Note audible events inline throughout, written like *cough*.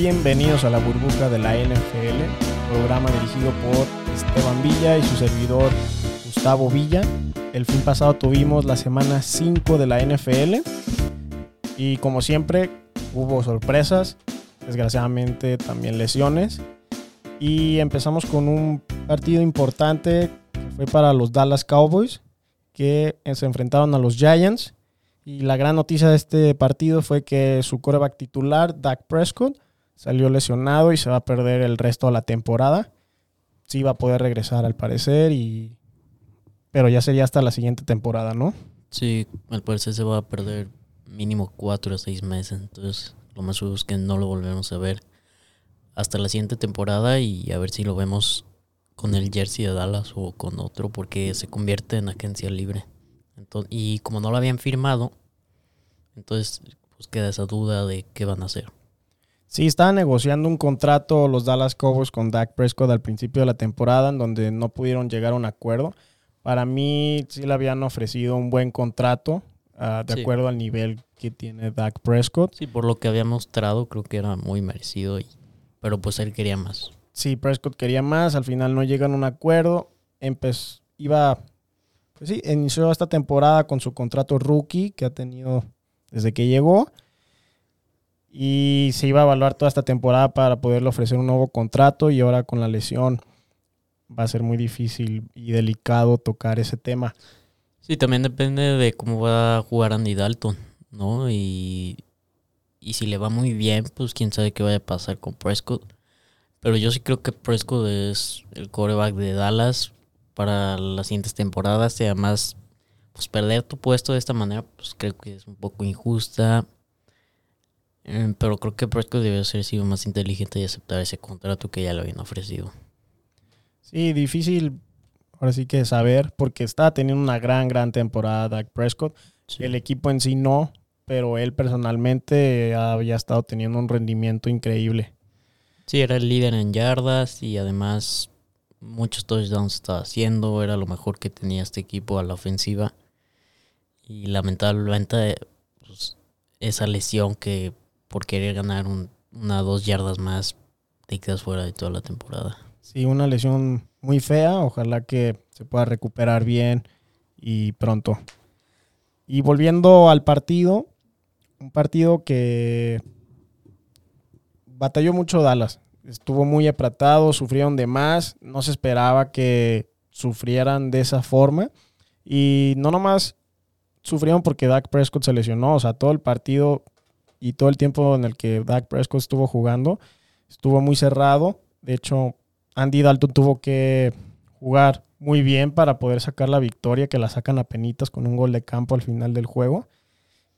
Bienvenidos a la burbuja de la NFL, programa dirigido por Esteban Villa y su servidor Gustavo Villa. El fin pasado tuvimos la semana 5 de la NFL y como siempre hubo sorpresas, desgraciadamente también lesiones y empezamos con un partido importante que fue para los Dallas Cowboys que se enfrentaron a los Giants y la gran noticia de este partido fue que su coreback titular, Dak Prescott, salió lesionado y se va a perder el resto de la temporada. Sí va a poder regresar al parecer, y... pero ya sería hasta la siguiente temporada, ¿no? Sí, al parecer se va a perder mínimo cuatro o seis meses. Entonces, lo más seguro es que no lo volvemos a ver hasta la siguiente temporada y a ver si lo vemos con el jersey de Dallas o con otro, porque se convierte en agencia libre y como no lo habían firmado, entonces pues queda esa duda de qué van a hacer. Sí, estaban negociando un contrato los Dallas Cowboys con Dak Prescott al principio de la temporada, en donde no pudieron llegar a un acuerdo. Para mí sí le habían ofrecido un buen contrato, ah, de acuerdo al nivel que tiene Dak Prescott. Sí, por lo que había mostrado, creo que era muy merecido, y, pero pues él quería más. Sí, Prescott quería más, al final no llegan a un acuerdo. Empezó, iba pues sí, inició esta temporada con su contrato rookie que ha tenido desde que llegó. Y se iba a evaluar toda esta temporada para poderle ofrecer un nuevo contrato. Y ahora con la lesión va a ser muy difícil y delicado tocar ese tema. Sí, también depende de cómo va a jugar Andy Dalton, ¿no? Y, y si le va muy bien, pues quién sabe qué vaya a pasar con Prescott. Pero yo sí creo que Prescott es el coreback de Dallas para las siguientes temporadas y además pues perder tu puesto de esta manera pues creo que es un poco injusta eh, pero creo que Prescott debe ser sido más inteligente y aceptar ese contrato que ya le habían ofrecido. Sí difícil ahora sí que saber porque está teniendo una gran gran temporada Dak Prescott. El equipo en sí no pero él personalmente había estado teniendo un rendimiento increíble. Sí era el líder en yardas y además muchos touchdowns estaba haciendo, era lo mejor que tenía este equipo a la ofensiva. Y lamentablemente, pues, esa lesión que por querer ganar un, una dos yardas más, te quedas fuera de toda la temporada. Sí, una lesión muy fea, ojalá que se pueda recuperar bien y pronto. Y volviendo al partido, un partido que batalló mucho Dallas estuvo muy apretado, sufrieron de más, no se esperaba que sufrieran de esa forma. Y no nomás sufrieron porque Dak Prescott se lesionó, o sea, todo el partido y todo el tiempo en el que Dak Prescott estuvo jugando, estuvo muy cerrado. De hecho, Andy Dalton tuvo que jugar muy bien para poder sacar la victoria, que la sacan a penitas con un gol de campo al final del juego.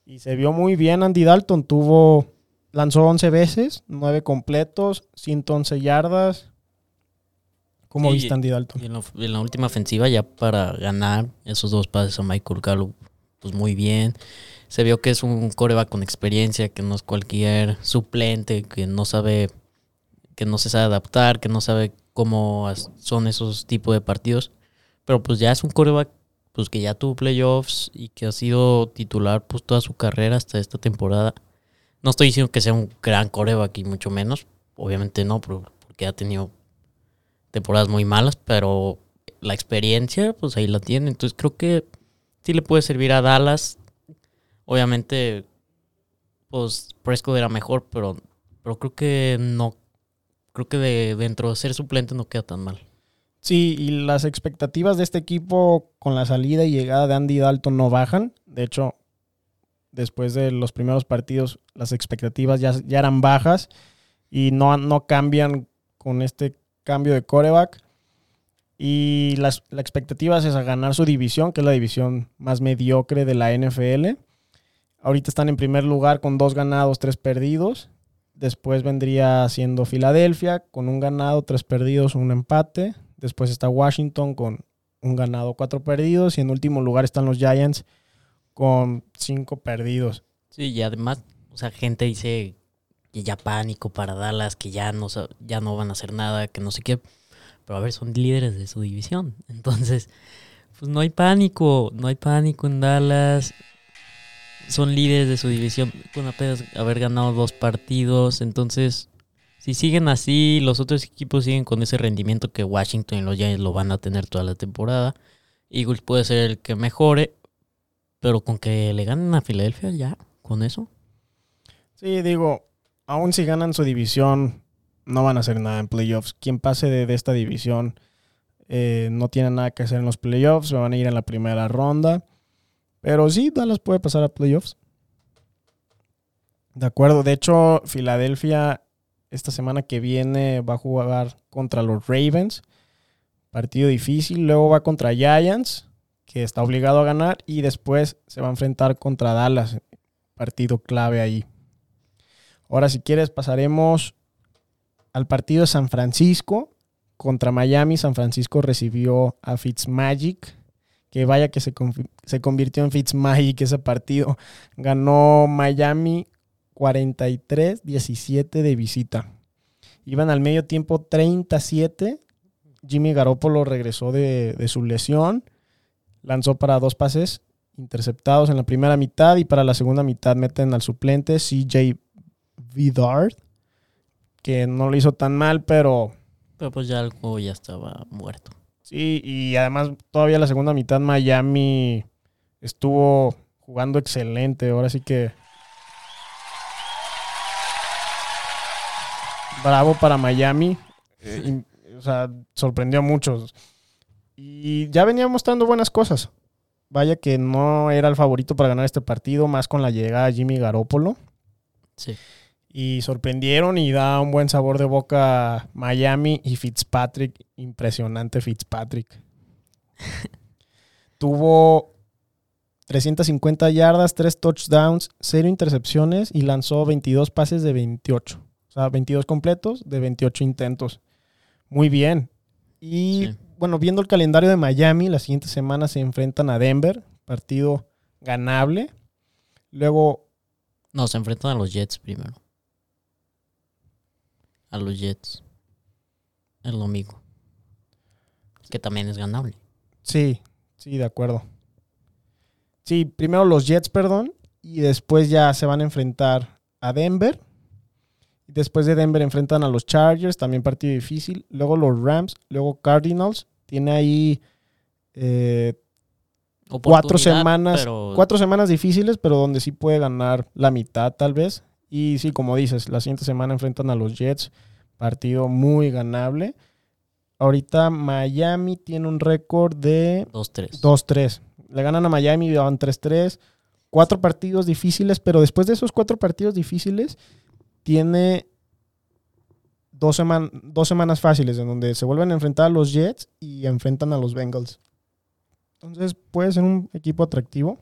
Y se vio muy bien Andy Dalton, tuvo lanzó 11 veces, 9 completos, 111 yardas. ¿Cómo viste Andy Dalton? en, la última ofensiva, ya para ganar esos dos pases a Michael Gallup, pues muy bien. Se vio que es un coreback con experiencia, que no es cualquier suplente, que no sabe, que no se sabe adaptar, que no sabe cómo son esos tipos de partidos. Pero pues ya es un coreback pues que ya tuvo playoffs y que ha sido titular pues toda su carrera hasta esta temporada. No estoy diciendo que sea un gran coreback y mucho menos. Obviamente no, porque ha tenido temporadas muy malas, pero la experiencia, pues ahí la tiene. Entonces creo que sí le puede servir a Dallas. Obviamente, pues Prescott era mejor, pero, pero creo que no. Creo que de, dentro de ser suplente no queda tan mal. Sí, y las expectativas de este equipo con la salida y llegada de Andy Dalton no bajan. De hecho, después de los primeros partidos las expectativas ya, ya eran bajas y no, no cambian con este cambio de coreback. Y las, la es a ganar su división, que es la división más mediocre de la NFL. Ahorita están en primer lugar con dos ganados, tres perdidos. Después vendría siendo Filadelfia con un ganado, tres perdidos, un empate. Después está Washington con un ganado, cuatro perdidos. Y en último lugar están los Giants con cinco perdidos. Sí, y además, o sea, gente dice que ya pánico para Dallas, que ya no, ya no van a hacer nada, que no sé qué. Pero a ver, son líderes de su división. *laughs* Entonces, pues no hay pánico, no hay pánico en Dallas. Son líderes de su división con apenas haber ganado dos partidos. Entonces, si siguen así, los otros equipos siguen con ese rendimiento que Washington y los Giants lo van a tener toda la temporada. Eagles puede ser el que mejore, pero con que le ganen a Filadelfia ya, con eso. Sí, digo, aún si ganan su división, no van a hacer nada en playoffs. Quien pase de, esta división eh, no tiene nada que hacer en los playoffs, se van a ir en la primera ronda. Pero sí, Dallas puede pasar a playoffs. De acuerdo, de hecho, Filadelfia esta semana que viene va a jugar contra los Ravens. Partido difícil. Luego va contra Giants, que está obligado a ganar. Y después se va a enfrentar contra Dallas. Partido clave ahí. Ahora, si quieres, pasaremos al partido de San Francisco contra Miami. San Francisco recibió a Fitzmagic. Que vaya que se, se convirtió en Fitzmagic ese partido. Ganó Miami 43-17 de visita. Iban al medio tiempo 37 Jimmy Garoppolo regresó de, su lesión, lanzó para dos pases interceptados en la primera mitad y para la segunda mitad meten al suplente CJ Vidard, que no lo hizo tan mal, pero... Pero pues ya algo ya estaba muerto. Sí, y además todavía la segunda mitad Miami estuvo jugando excelente, ahora sí que... Bravo para Miami. Eh, o sea, sorprendió a muchos. Y ya venía mostrando buenas cosas. Vaya que no era el favorito para ganar este partido, más con la llegada de Jimmy Garoppolo. Sí. Y sorprendieron y da un buen sabor de boca Miami y Fitzpatrick. Impresionante Fitzpatrick. *laughs* Tuvo 350 yardas, 3 touchdowns, 0 intercepciones y lanzó 22 pases de 28. O sea, 22 completos de 28 intentos muy bien. Y bueno, viendo el calendario de Miami, la siguiente semana se enfrentan a Denver, partido ganable. Luego... No, se enfrentan a los Jets primero. A los Jets. Es lo mismo. Que también es ganable. Sí, sí, de acuerdo. Sí, primero los Jets, perdón, y después ya se van a enfrentar a Denver Después de Denver enfrentan a los Chargers, también partido difícil. Luego los Rams, luego Cardinals. Tiene ahí eh, cuatro semanas, cuatro semanas difíciles, pero donde sí puede ganar la mitad tal vez. Y sí, como dices, la siguiente semana enfrentan a los Jets, partido muy ganable. Ahorita Miami tiene un récord de 2-3. 2-3. Le ganan a Miami y van 3-3. Cuatro partidos difíciles, pero después de esos cuatro partidos difíciles, tiene dos, dos semanas fáciles en donde se vuelven a enfrentar a los Jets y enfrentan a los Bengals. Entonces puede ser un equipo atractivo.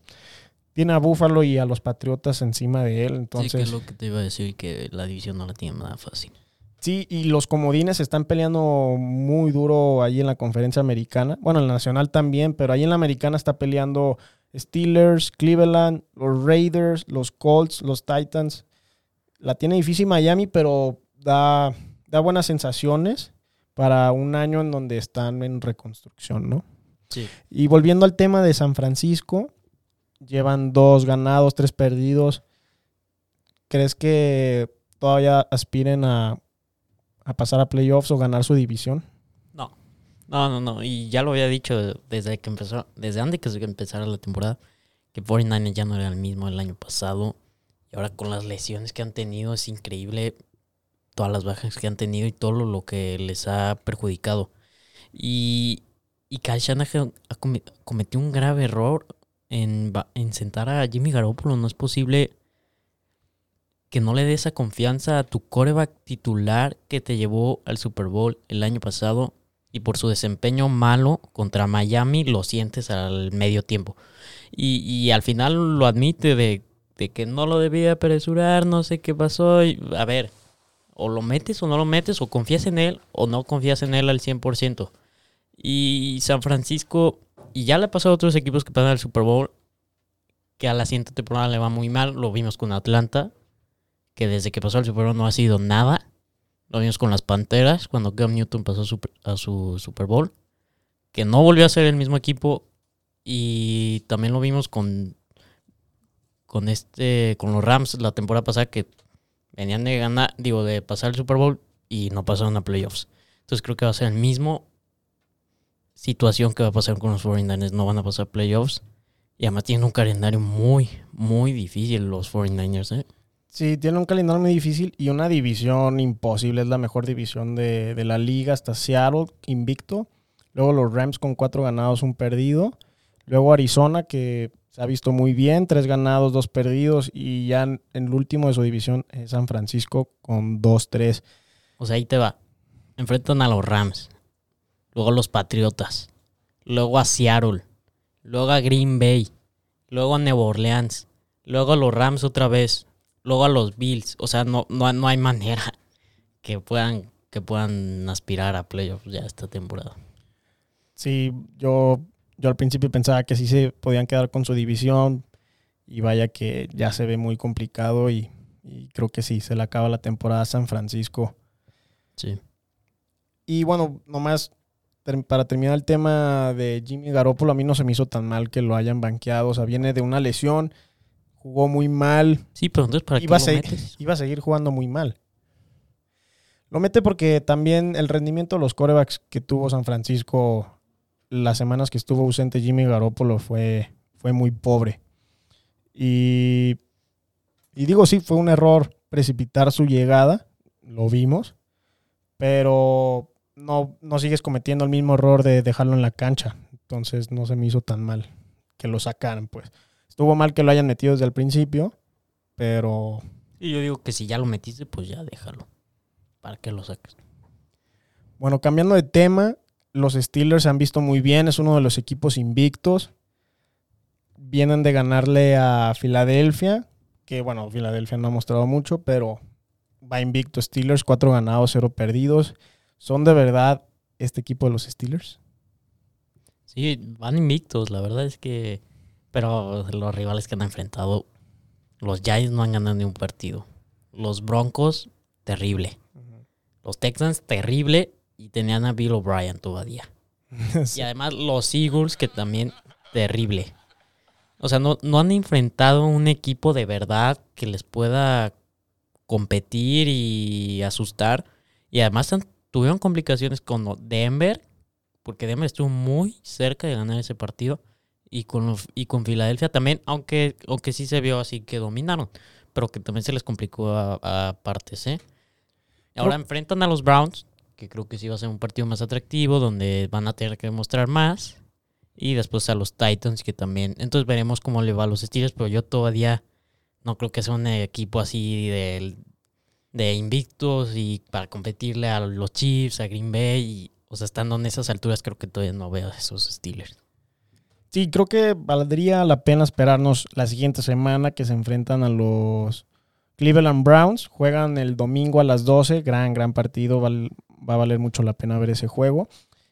Tiene a Buffalo y a los Patriotas encima de él. Entonces, sí, que es lo que te iba a decir, que la división no la tiene nada fácil. Sí, y los comodines están peleando muy duro ahí en la conferencia americana. Bueno, en la nacional también, pero ahí en la americana está peleando Steelers, Cleveland, los Raiders, los Colts, los Titans la tiene difícil Miami, pero da, da buenas sensaciones para un año en donde están en reconstrucción, ¿no? Sí. Y volviendo al tema de San Francisco, llevan dos ganados, tres perdidos. ¿Crees que todavía aspiren a, a pasar a playoffs o ganar su división? No, no, no, no. Y ya lo había dicho desde que empezó, desde antes que empezara la temporada, que 49 ya no era el mismo el año pasado. Y ahora con las lesiones que han tenido es increíble todas las bajas que han tenido y todo lo que les ha perjudicado. Y, y Kyle Shanahan ha cometido un grave error en, en sentar a Jimmy Garoppolo. No es posible que no le dé esa confianza a tu coreback titular que te llevó al Super Bowl el año pasado y por su desempeño malo contra Miami lo sientes al medio tiempo. Y, y al final lo admite de de que no lo debía apresurar, no sé qué pasó. a ver, o lo metes o no lo metes, o confías en él o no confías en él al 100%. Y San Francisco, y ya le pasado a otros equipos que pasan al Super Bowl, que a la siguiente temporada le va muy mal. Lo vimos con Atlanta, que desde que pasó al Super Bowl no ha sido nada. Lo vimos con las Panteras, cuando Cam Newton pasó a su Super Bowl, que no volvió a ser el mismo equipo. Y también lo vimos con con este, con los Rams la temporada pasada que venían de ganar, digo, de pasar el Super Bowl y no pasaron a playoffs. Entonces creo que va a ser el mismo situación que va a pasar con los 49ers. No van a pasar playoffs. Y además tienen un calendario muy, muy difícil los 49ers. ¿eh? Sí, tienen un calendario muy difícil y una división imposible. Es la mejor división de, de la liga hasta Seattle, invicto. Luego los Rams con cuatro ganados, un perdido. Luego Arizona, que se ha visto muy bien, tres ganados, dos perdidos. Y ya en, en el último de su división, San Francisco con dos, tres. O sea, ahí te va. Enfrentan a los Rams. Luego a los Patriotas. Luego a Seattle. Luego a Green Bay. Luego a Nueva Orleans. Luego a los Rams otra vez. Luego a los Bills. O sea, no, no, no hay manera *laughs* que puedan, que puedan aspirar a playoffs ya esta temporada. Sí, yo, yo al principio pensaba que sí se podían quedar con su división. Y vaya que ya se ve muy complicado. Y, y creo que sí, se le acaba la temporada a San Francisco. Sí. Y bueno, nomás para terminar el tema de Jimmy Garoppolo, a mí no se me hizo tan mal que lo hayan banqueado. O sea, viene de una lesión, jugó muy mal, Sí, pero entonces ¿para qué iba lo metes? iba a seguir jugando muy mal. Lo mete porque también el rendimiento de los corebacks que tuvo San Francisco las semanas que estuvo ausente Jimmy Garoppolo fue, fue muy pobre. Y, y digo, sí, fue un error precipitar su llegada, lo vimos, pero no, no sigues cometiendo el mismo error de dejarlo en la cancha. Entonces no se me hizo tan mal que lo sacaran, pues. Estuvo mal que lo hayan metido desde el principio, pero Y yo digo que si ya lo metiste, pues ya déjalo. ¿Para qué lo saques? Bueno, cambiando de tema, los Steelers se han visto muy bien, es uno de los equipos invictos. Vienen de ganarle a Filadelfia, que bueno, Filadelfia no ha mostrado mucho, pero va invicto Steelers, cuatro ganados, cero perdidos. ¿Son de verdad este equipo de los Steelers? Sí, van invictos, la verdad es que... Pero los rivales que han enfrentado, los Giants no han ganado ni un partido. Los Broncos, terrible. Los Texans, terrible. Y tenían a Bill O'Brien todavía. *laughs* Y además los Eagles, que también terrible. O sea, no, no han enfrentado un equipo de verdad que les pueda competir y asustar. Y además han- tuvieron complicaciones con Denver, porque Denver estuvo muy cerca de ganar ese partido. Y con, los- y con Filadelfia también, aunque, aunque sí se vio así que dominaron, pero que también se les complicó a, a partes, ¿eh? Ahora enfrentan a los Browns, que creo que sí va a ser un partido más atractivo, donde van a tener que demostrar más. Y después a los Titans, que también. Entonces veremos cómo le va a los Steelers, pero yo todavía no creo que sea un equipo así de, de invictos y para competirle a los Chiefs, a Green Bay. Y, o sea, estando en esas alturas, creo que todavía no veo esos Steelers. Sí, creo que valdría la pena esperarnos la siguiente semana que se enfrentan a los Cleveland Browns. Juegan el domingo a las 12. Gran, gran partido. Va a valer mucho la pena ver ese juego.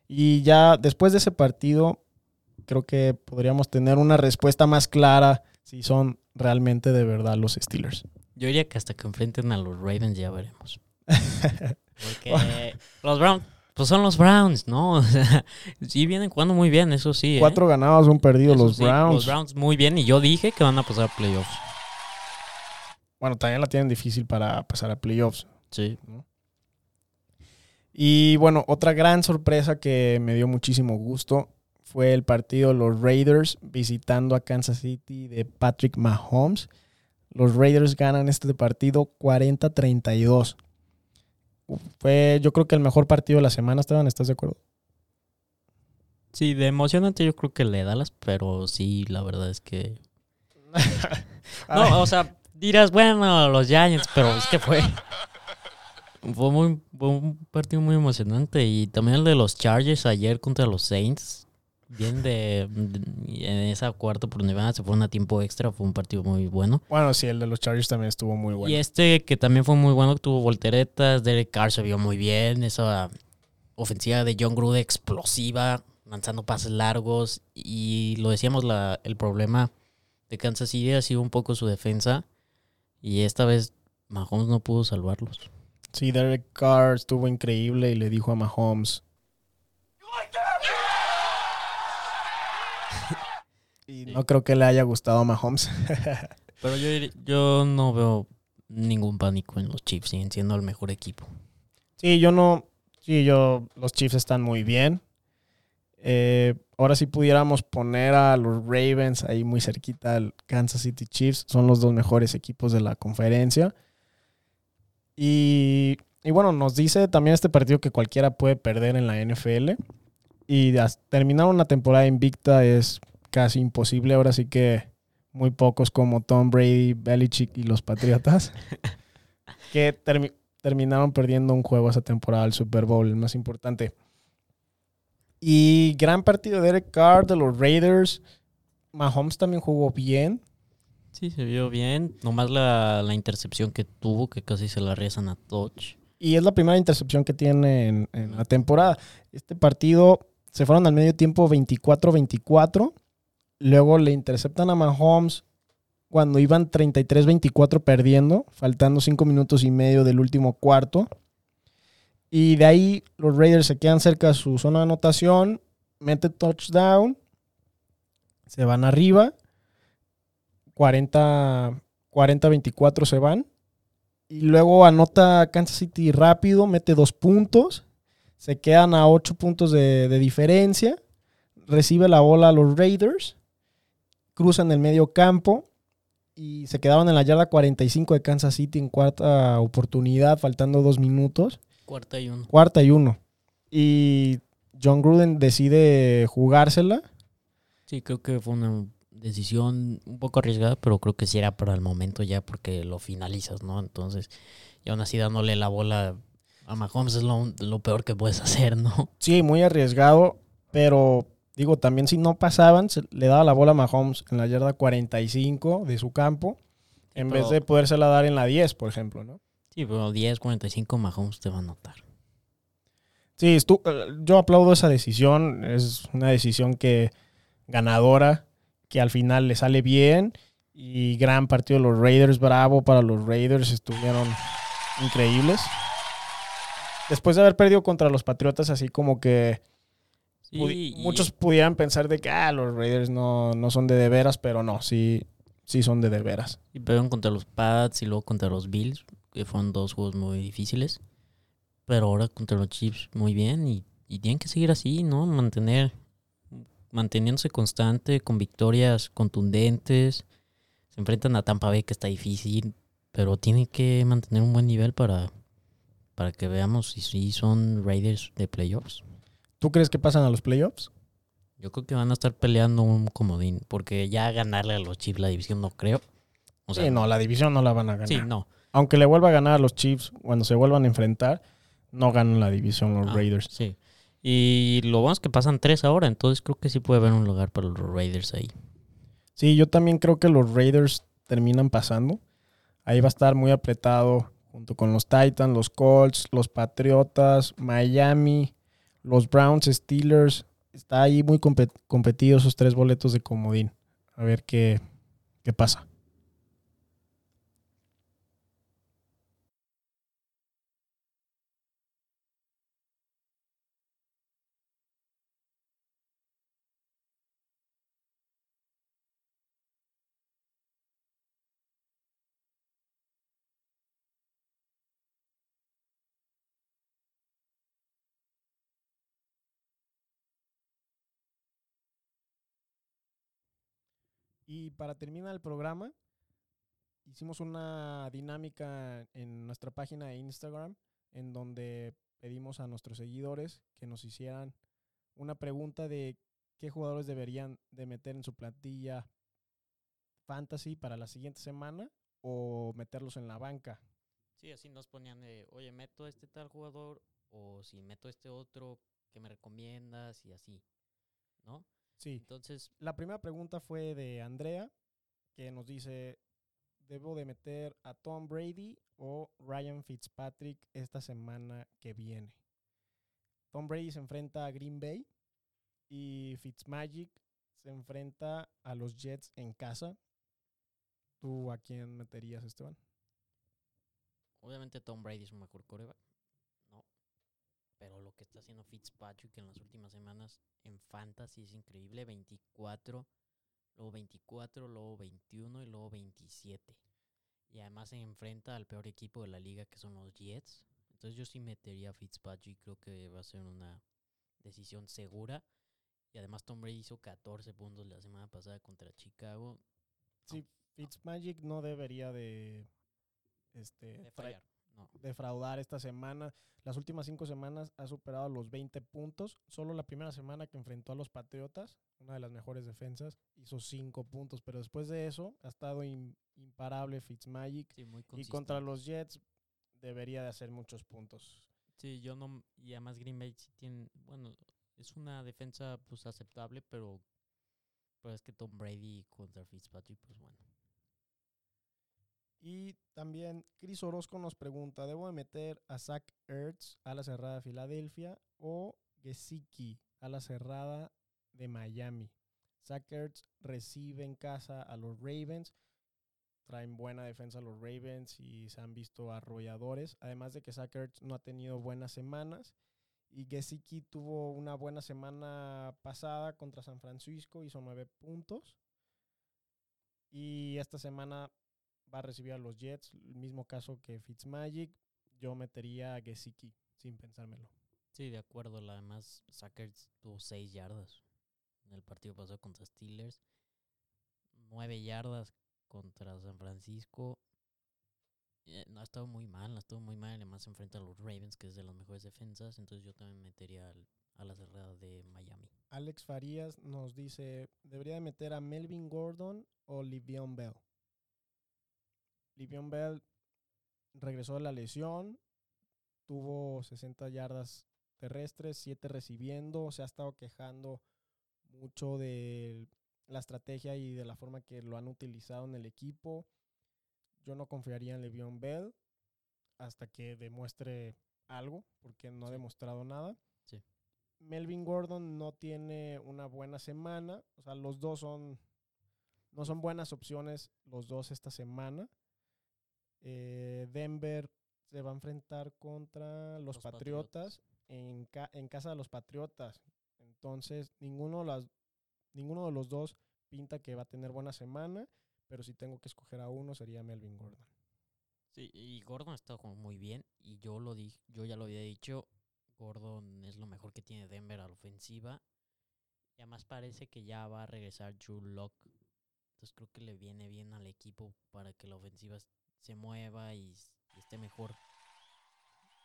Y ya después de ese partido, creo que podríamos tener una respuesta más clara si son realmente de verdad los Steelers. Yo diría que hasta que enfrenten a los Ravens ya veremos. *laughs* Porque los Browns, pues son los Browns, ¿no? *laughs* O sea, sí vienen jugando muy bien, eso sí. ¿eh? Cuatro ganados, un perdido Eso los sí, Browns. Los Browns muy bien y yo dije que van a pasar a playoffs. Bueno, también la tienen difícil para pasar a playoffs. Sí. Y bueno, otra gran sorpresa que me dio muchísimo gusto fue el partido de los Raiders visitando a Kansas City de Patrick Mahomes. Los Raiders ganan este partido 40-32. Fue yo creo que el mejor partido de la semana, Esteban, ¿estás de acuerdo? Sí, de emocionante yo creo que le Dallas, pero sí, la verdad es que... *laughs* No, o sea, dirás, bueno, los Giants, pero es que fue... Fue, muy, fue un partido muy emocionante y también el de los Chargers ayer contra los Saints. Bien de, de- en esa cuarta oportunidad se fueron a tiempo extra, fue un partido muy bueno. Bueno, sí, el de los Chargers también estuvo muy bueno. Y este que también fue muy bueno, tuvo volteretas, Derek Carr se vio muy bien, esa ofensiva de John Gruden explosiva, lanzando pases largos y lo decíamos, la, el problema de Kansas City ha sido un poco su defensa y esta vez Mahomes no pudo salvarlos. Sí, Derek Carr estuvo increíble y le dijo a Mahomes. Y no creo que le haya gustado a Mahomes. *laughs* Pero yo, yo no veo ningún pánico en los Chiefs, siguen siendo el mejor equipo. Sí, yo no. Sí, yo. Los Chiefs están muy bien. Eh, ahora si pudiéramos poner a los Ravens ahí muy cerquita al Kansas City Chiefs. Son los dos mejores equipos de la conferencia. Y, y bueno, nos dice también este partido que cualquiera puede perder en la NFL. Y terminar una temporada invicta es casi imposible. Ahora sí que muy pocos como Tom Brady, Belichick y los Patriotas, *laughs* que terminaron perdiendo un juego esa temporada, el Super Bowl, el más importante. Y gran partido de Eric Carr de los Raiders. Mahomes también jugó bien. Sí, se vio bien. Nomás la, la intercepción que tuvo, que casi se la rezan a Touch. Y es la primera intercepción que tiene en, en la temporada. Este partido se fueron al medio tiempo 24-24 Luego le interceptan a Mahomes cuando iban 33-24 perdiendo, faltando 5 minutos y medio del último cuarto. Y de ahí los Raiders se quedan cerca de su zona de anotación, mete touchdown, se van arriba, 40-24 se van. Y luego anota Kansas City rápido, mete dos puntos, se quedan a 8 puntos de, de diferencia, recibe la bola a los Raiders cruzan el medio campo y se quedaron en la yarda 45 de Kansas City en cuarta oportunidad, faltando dos minutos. Cuarta y uno. Cuarta y uno. Y John Gruden decide jugársela. Sí, creo que fue una decisión un poco arriesgada, pero creo que sí era para el momento ya porque lo finalizas, ¿no? Entonces, y aún así dándole la bola a Mahomes es lo, lo peor que puedes *laughs* hacer, ¿no? Sí, muy arriesgado, pero Digo, también si no pasaban, le daba la bola a Mahomes en la yarda 45 de su campo, en vez de podérsela dar en la 10, por ejemplo, ¿no? Sí, pero 10, 45 Mahomes te va a notar. Sí, eh, yo aplaudo esa decisión. Es una decisión que ganadora, que al final le sale bien. Y gran partido de los Raiders, bravo para los Raiders, estuvieron increíbles. Después de haber perdido contra los Patriotas, así como que muchos pudieran pensar de que ah, los Raiders no, son de de veras, pero no, sí, sí son de de veras. Y perdieron contra los Pats y luego contra los Bills, que fueron dos juegos muy difíciles. Pero ahora contra los Chiefs muy bien y, tienen que seguir así, ¿no? Mantener, manteniéndose constante, con victorias contundentes. Se enfrentan a Tampa Bay, que está difícil, pero tienen que mantener un buen nivel para, para que veamos si, si son Raiders de playoffs. ¿Tú crees que pasan a los playoffs? Yo creo que van a estar peleando un comodín, porque ya ganarle a los Chiefs la división no creo. sí, no, la división no la van a ganar. Sí, no. Aunque le vuelva a ganar a los Chiefs cuando se vuelvan a enfrentar, no ganan la división los ah, Raiders. Sí. Y lo bueno es que pasan tres ahora, entonces creo que sí puede haber un lugar para los Raiders ahí. Sí, yo también creo que los Raiders terminan pasando. Ahí va a estar muy apretado junto con los Titans, los Colts, los Patriotas, Miami, los Browns, Steelers, está ahí muy competido esos tres boletos de comodín. A ver qué, qué pasa. Y para terminar el programa, hicimos una dinámica en nuestra página de Instagram en donde pedimos a nuestros seguidores que nos hicieran una pregunta de qué jugadores deberían de meter en su plantilla fantasy para la siguiente semana o meterlos en la banca. Sí, así nos ponían de, oye, meto este tal jugador o si meto este otro, ¿qué me recomiendas? Y así, ¿no? Sí. Entonces, la primera pregunta fue de Andrea, que nos dice, ¿debo de meter a Tom Brady o Ryan Fitzpatrick esta semana que viene? Tom Brady se enfrenta a Green Bay y Fitzmagic se enfrenta a los Jets en casa. ¿Tú a quién meterías, Esteban? Obviamente Tom Brady es un mejor coreback. Pero lo que está haciendo Fitzpatrick en las últimas semanas en Fantasy es increíble. 24, luego 24, luego 21 y luego 27. Y además se enfrenta al peor equipo de la liga que son los Jets. Entonces yo sí metería a Fitzpatrick, creo que va a ser una decisión segura. Y además Tom Brady hizo 14 puntos la semana pasada contra Chicago. Sí, Fitzmagic no debería de, este, De fallar. No. defraudar esta semana. Las últimas cinco semanas ha superado los 20 puntos. Solo la primera semana que enfrentó a los Patriotas, una de las mejores defensas, hizo 5 puntos. Pero después de eso ha estado im- imparable Fitzmagic. Sí, muy Y contra los Jets debería de hacer muchos puntos. Sí, yo no. Y además Green Bay sí tiene. Bueno, es una defensa pues aceptable, pero. Pero es que Tom Brady contra Fitzpatrick, pues bueno. Y también Chris Orozco nos pregunta, ¿debo de meter a Zach Ertz a la cerrada de Filadelfia o Gesicki a la cerrada de Miami? Zach Ertz recibe en casa a los Ravens. Traen buena defensa los Ravens y se han visto arrolladores. Además de que Zach Ertz no ha tenido buenas semanas. Y Gesicki tuvo una buena semana pasada contra San Francisco, hizo nueve puntos. Y esta semana va a recibir a los Jets, el mismo caso que Fitzmagic. Yo metería a Gesicki sin pensármelo. Sí, de acuerdo. Además, Sackers tuvo 6 yardas en el partido pasado contra Steelers. 9 yardas contra San Francisco. Eh, no ha estado muy mal, ha estado muy mal. Además, se enfrenta a los Ravens, que es de las mejores defensas. Entonces, yo también metería al- a la cerrada de Miami. Alex Farías nos dice, ¿debería de meter a Melvin Gordon o Livion Bell? Livion Bell regresó de la lesión, tuvo 60 yardas terrestres, 7 recibiendo, se ha estado quejando mucho de la estrategia y de la forma que lo han utilizado en el equipo. Yo no confiaría en Le'Veon Bell hasta que demuestre algo, porque no ha demostrado nada. Sí. Melvin Gordon no tiene una buena semana. O sea, los dos son. No son buenas opciones los dos esta semana. Eh, Denver se va a enfrentar contra los, Los Patriotas, En, ca- en casa de los Patriotas. Entonces, ninguno de, las, ninguno de los dos pinta que va a tener buena semana. Pero si tengo que escoger a uno, sería Melvin Gordon. Sí, y Gordon está jugando muy bien. Y yo lo dije, yo ya lo había dicho. Gordon es lo mejor que tiene Denver a la ofensiva. Y además parece que ya va a regresar Drew Lock. Entonces creo que le viene bien al equipo para que la ofensiva se mueva y, esté mejor.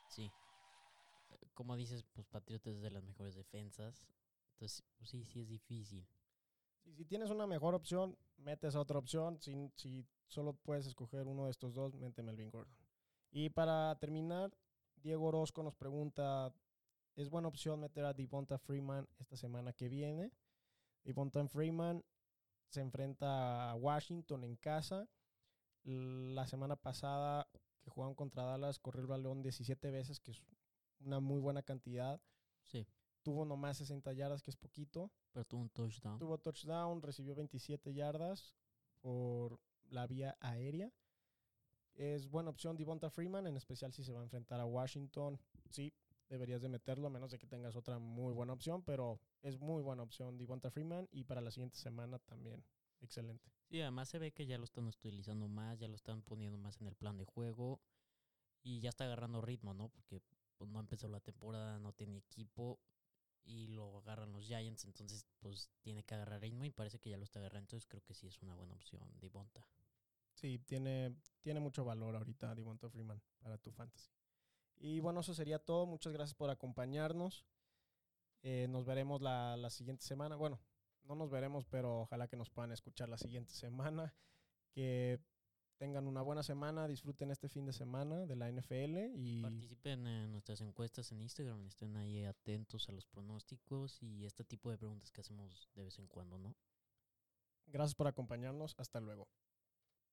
Sí. Eh, Como dices, pues Patriotas es de las mejores defensas. Entonces, pues sí, sí es difícil. Si tienes una mejor opción, metes a otra opción. Si, si solo puedes escoger uno de estos dos, mete Melvin Gordon. Y para terminar, Diego Orozco nos pregunta, ¿es buena opción meter a Devonta Freeman esta semana que viene? Devonta Freeman se enfrenta a Washington en casa. La semana pasada que jugaron contra Dallas, corrió el balón 17 veces, que es una muy buena cantidad. Sí, Tuvo nomás 60 yardas, que es poquito. pero tuvo un touchdown. Tuvo touchdown, recibió 27 yardas por la vía aérea. Es buena opción Devonta Freeman, en especial si se va a enfrentar a Washington. Sí, deberías de meterlo, a menos de que tengas otra muy buena opción, pero es muy buena opción Devonta Freeman y para la siguiente semana también. Excelente. Sí, además se ve que ya lo están utilizando más, ya lo están poniendo más en el plan de juego y ya está agarrando ritmo, ¿no? Porque pues, no empezó la temporada, no tiene equipo y lo agarran los Giants, entonces pues tiene que agarrar ritmo y parece que ya lo está agarrando, entonces creo que sí es una buena opción de Bonta. Sí, tiene, tiene mucho valor ahorita Devonta Freeman para tu fantasy. Y bueno, eso sería todo. Muchas gracias por acompañarnos. Eh, nos veremos la, la siguiente semana. Bueno, no nos veremos, pero ojalá que nos puedan escuchar la siguiente semana. Que tengan una buena semana, disfruten este fin de semana de la NFL y Participen en nuestras encuestas en Instagram, estén ahí atentos a los pronósticos y este tipo de preguntas que hacemos de vez en cuando, ¿no? gracias por acompañarnos. Hasta luego.